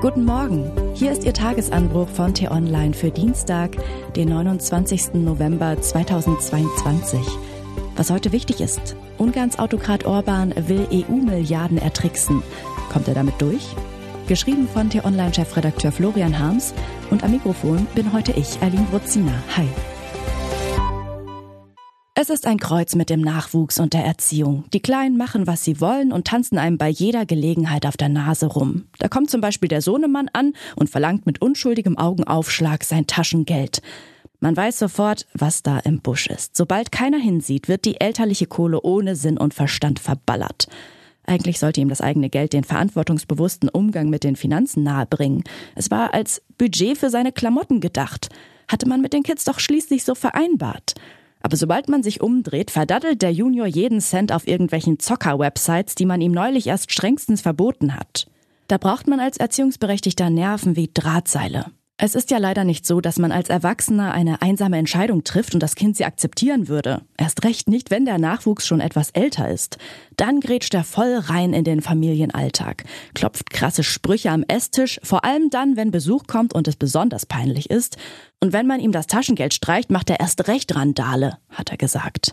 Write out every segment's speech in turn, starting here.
Guten Morgen. Hier ist Ihr Tagesanbruch von T-Online für Dienstag, den 29. November 2022. Was heute wichtig ist. Ungarns Autokrat Orban will EU-Milliarden ertricksen. Kommt er damit durch? Geschrieben von T-Online-Chefredakteur Florian Harms und am Mikrofon bin heute ich, Aline Bruzina. Hi. Es ist ein Kreuz mit dem Nachwuchs und der Erziehung. Die Kleinen machen, was sie wollen und tanzen einem bei jeder Gelegenheit auf der Nase rum. Da kommt zum Beispiel der Sohnemann an und verlangt mit unschuldigem Augenaufschlag sein Taschengeld. Man weiß sofort, was da im Busch ist. Sobald keiner hinsieht, wird die elterliche Kohle ohne Sinn und Verstand verballert. Eigentlich sollte ihm das eigene Geld den verantwortungsbewussten Umgang mit den Finanzen nahebringen. Es war als Budget für seine Klamotten gedacht. Hatte man mit den Kids doch schließlich so vereinbart. Aber sobald man sich umdreht, verdaddelt der Junior jeden Cent auf irgendwelchen Zocker-Websites, die man ihm neulich erst strengstens verboten hat. Da braucht man als Erziehungsberechtigter Nerven wie Drahtseile. Es ist ja leider nicht so, dass man als Erwachsener eine einsame Entscheidung trifft und das Kind sie akzeptieren würde. Erst recht nicht, wenn der Nachwuchs schon etwas älter ist. Dann grätscht er voll rein in den Familienalltag, klopft krasse Sprüche am Esstisch, vor allem dann, wenn Besuch kommt und es besonders peinlich ist. Und wenn man ihm das Taschengeld streicht, macht er erst recht Randale, hat er gesagt.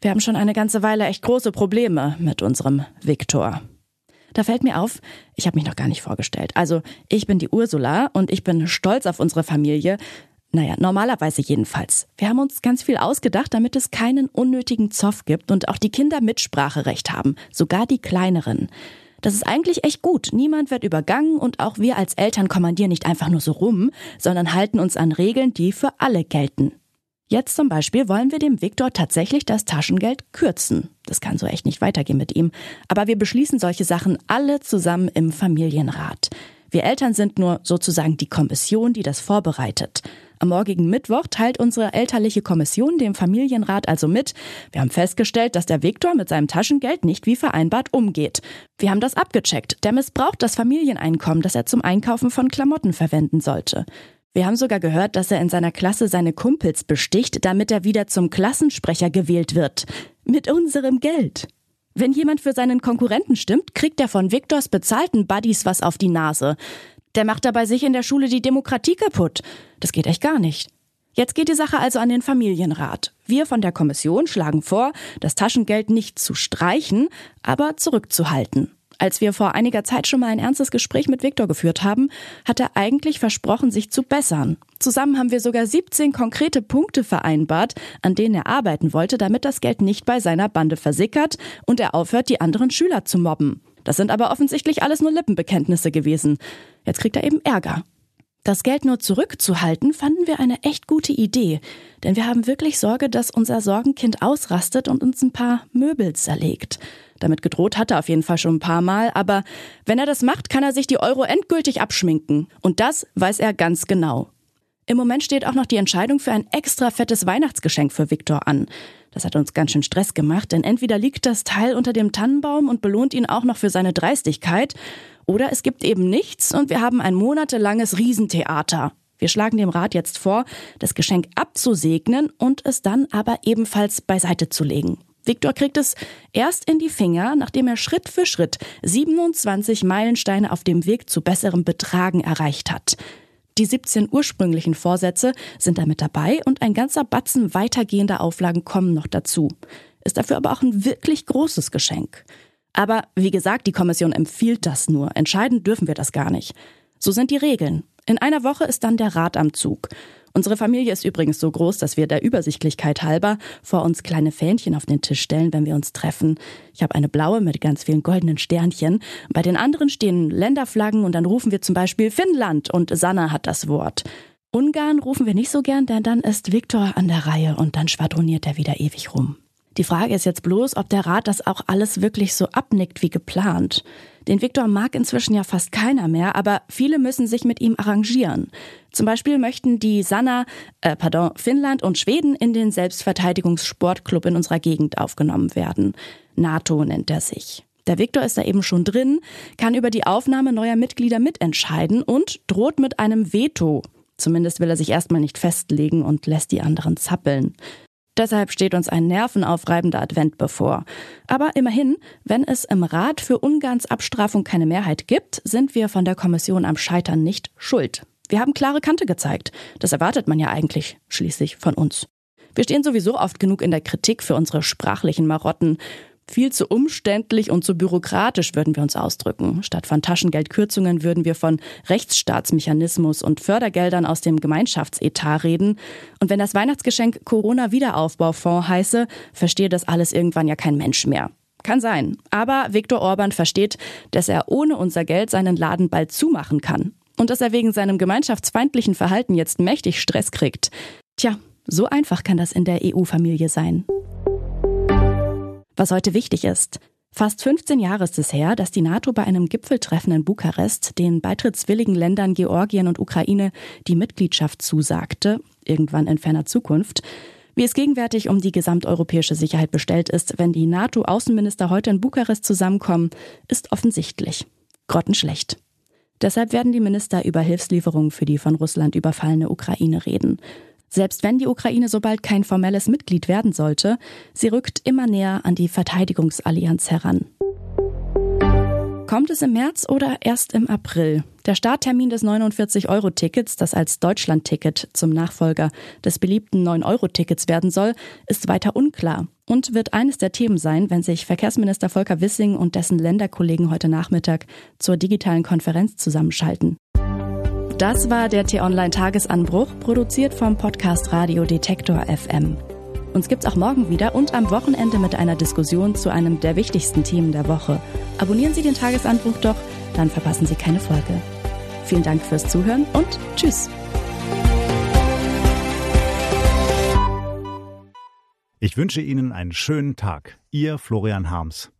Wir haben schon eine ganze Weile echt große Probleme mit unserem Viktor. Da fällt mir auf, ich habe mich noch gar nicht vorgestellt. Also, ich bin die Ursula und ich bin stolz auf unsere Familie. Naja, normalerweise jedenfalls. Wir haben uns ganz viel ausgedacht, damit es keinen unnötigen Zoff gibt und auch die Kinder Mitspracherecht haben, sogar die kleineren. Das ist eigentlich echt gut. Niemand wird übergangen und auch wir als Eltern kommandieren nicht einfach nur so rum, sondern halten uns an Regeln, die für alle gelten. Jetzt zum Beispiel wollen wir dem Viktor tatsächlich das Taschengeld kürzen. Das kann so echt nicht weitergehen mit ihm. Aber wir beschließen solche Sachen alle zusammen im Familienrat. Wir Eltern sind nur sozusagen die Kommission, die das vorbereitet. Am morgigen Mittwoch teilt unsere elterliche Kommission dem Familienrat also mit, wir haben festgestellt, dass der Viktor mit seinem Taschengeld nicht wie vereinbart umgeht. Wir haben das abgecheckt. Der missbraucht das Familieneinkommen, das er zum Einkaufen von Klamotten verwenden sollte. Wir haben sogar gehört, dass er in seiner Klasse seine Kumpels besticht, damit er wieder zum Klassensprecher gewählt wird. Mit unserem Geld. Wenn jemand für seinen Konkurrenten stimmt, kriegt er von Viktors bezahlten Buddies was auf die Nase. Der macht dabei sich in der Schule die Demokratie kaputt. Das geht echt gar nicht. Jetzt geht die Sache also an den Familienrat. Wir von der Kommission schlagen vor, das Taschengeld nicht zu streichen, aber zurückzuhalten. Als wir vor einiger Zeit schon mal ein ernstes Gespräch mit Viktor geführt haben, hat er eigentlich versprochen, sich zu bessern. Zusammen haben wir sogar 17 konkrete Punkte vereinbart, an denen er arbeiten wollte, damit das Geld nicht bei seiner Bande versickert und er aufhört, die anderen Schüler zu mobben. Das sind aber offensichtlich alles nur Lippenbekenntnisse gewesen. Jetzt kriegt er eben Ärger. Das Geld nur zurückzuhalten, fanden wir eine echt gute Idee, denn wir haben wirklich Sorge, dass unser Sorgenkind ausrastet und uns ein paar Möbel zerlegt. Damit gedroht hat er auf jeden Fall schon ein paar Mal, aber wenn er das macht, kann er sich die Euro endgültig abschminken. Und das weiß er ganz genau. Im Moment steht auch noch die Entscheidung für ein extra fettes Weihnachtsgeschenk für Viktor an. Das hat uns ganz schön Stress gemacht, denn entweder liegt das Teil unter dem Tannenbaum und belohnt ihn auch noch für seine Dreistigkeit, oder es gibt eben nichts und wir haben ein monatelanges Riesentheater. Wir schlagen dem Rat jetzt vor, das Geschenk abzusegnen und es dann aber ebenfalls beiseite zu legen. Viktor kriegt es erst in die Finger, nachdem er Schritt für Schritt 27 Meilensteine auf dem Weg zu besserem Betragen erreicht hat. Die 17 ursprünglichen Vorsätze sind damit dabei und ein ganzer Batzen weitergehender Auflagen kommen noch dazu. Ist dafür aber auch ein wirklich großes Geschenk. Aber wie gesagt, die Kommission empfiehlt das nur. Entscheiden dürfen wir das gar nicht. So sind die Regeln. In einer Woche ist dann der Rat am Zug. Unsere Familie ist übrigens so groß, dass wir der Übersichtlichkeit halber vor uns kleine Fähnchen auf den Tisch stellen, wenn wir uns treffen. Ich habe eine blaue mit ganz vielen goldenen Sternchen. Bei den anderen stehen Länderflaggen und dann rufen wir zum Beispiel Finnland und Sanna hat das Wort. Ungarn rufen wir nicht so gern, denn dann ist Viktor an der Reihe und dann schwadroniert er wieder ewig rum. Die Frage ist jetzt bloß, ob der Rat das auch alles wirklich so abnickt wie geplant. Den Viktor mag inzwischen ja fast keiner mehr, aber viele müssen sich mit ihm arrangieren. Zum Beispiel möchten die Sanna, äh, pardon, Finnland und Schweden in den Selbstverteidigungssportclub in unserer Gegend aufgenommen werden. NATO nennt er sich. Der Viktor ist da eben schon drin, kann über die Aufnahme neuer Mitglieder mitentscheiden und droht mit einem Veto. Zumindest will er sich erstmal nicht festlegen und lässt die anderen zappeln. Deshalb steht uns ein nervenaufreibender Advent bevor. Aber immerhin, wenn es im Rat für Ungarns Abstrafung keine Mehrheit gibt, sind wir von der Kommission am Scheitern nicht schuld. Wir haben klare Kante gezeigt. Das erwartet man ja eigentlich schließlich von uns. Wir stehen sowieso oft genug in der Kritik für unsere sprachlichen Marotten. Viel zu umständlich und zu bürokratisch würden wir uns ausdrücken. Statt von Taschengeldkürzungen würden wir von Rechtsstaatsmechanismus und Fördergeldern aus dem Gemeinschaftsetat reden. Und wenn das Weihnachtsgeschenk Corona-Wiederaufbaufonds heiße, verstehe das alles irgendwann ja kein Mensch mehr. Kann sein. Aber Viktor Orban versteht, dass er ohne unser Geld seinen Laden bald zumachen kann. Und dass er wegen seinem gemeinschaftsfeindlichen Verhalten jetzt mächtig Stress kriegt. Tja, so einfach kann das in der EU-Familie sein. Was heute wichtig ist. Fast 15 Jahre ist es her, dass die NATO bei einem Gipfeltreffen in Bukarest den beitrittswilligen Ländern Georgien und Ukraine die Mitgliedschaft zusagte, irgendwann in ferner Zukunft. Wie es gegenwärtig um die gesamteuropäische Sicherheit bestellt ist, wenn die NATO-Außenminister heute in Bukarest zusammenkommen, ist offensichtlich. Grottenschlecht. Deshalb werden die Minister über Hilfslieferungen für die von Russland überfallene Ukraine reden. Selbst wenn die Ukraine so bald kein formelles Mitglied werden sollte, sie rückt immer näher an die Verteidigungsallianz heran. Kommt es im März oder erst im April? Der Starttermin des 49-Euro-Tickets, das als Deutschland-Ticket zum Nachfolger des beliebten 9-Euro-Tickets werden soll, ist weiter unklar und wird eines der Themen sein, wenn sich Verkehrsminister Volker Wissing und dessen Länderkollegen heute Nachmittag zur digitalen Konferenz zusammenschalten. Das war der T-Online-Tagesanbruch, produziert vom Podcast Radio Detektor FM. Uns gibt's auch morgen wieder und am Wochenende mit einer Diskussion zu einem der wichtigsten Themen der Woche. Abonnieren Sie den Tagesanbruch doch, dann verpassen Sie keine Folge. Vielen Dank fürs Zuhören und Tschüss. Ich wünsche Ihnen einen schönen Tag. Ihr Florian Harms.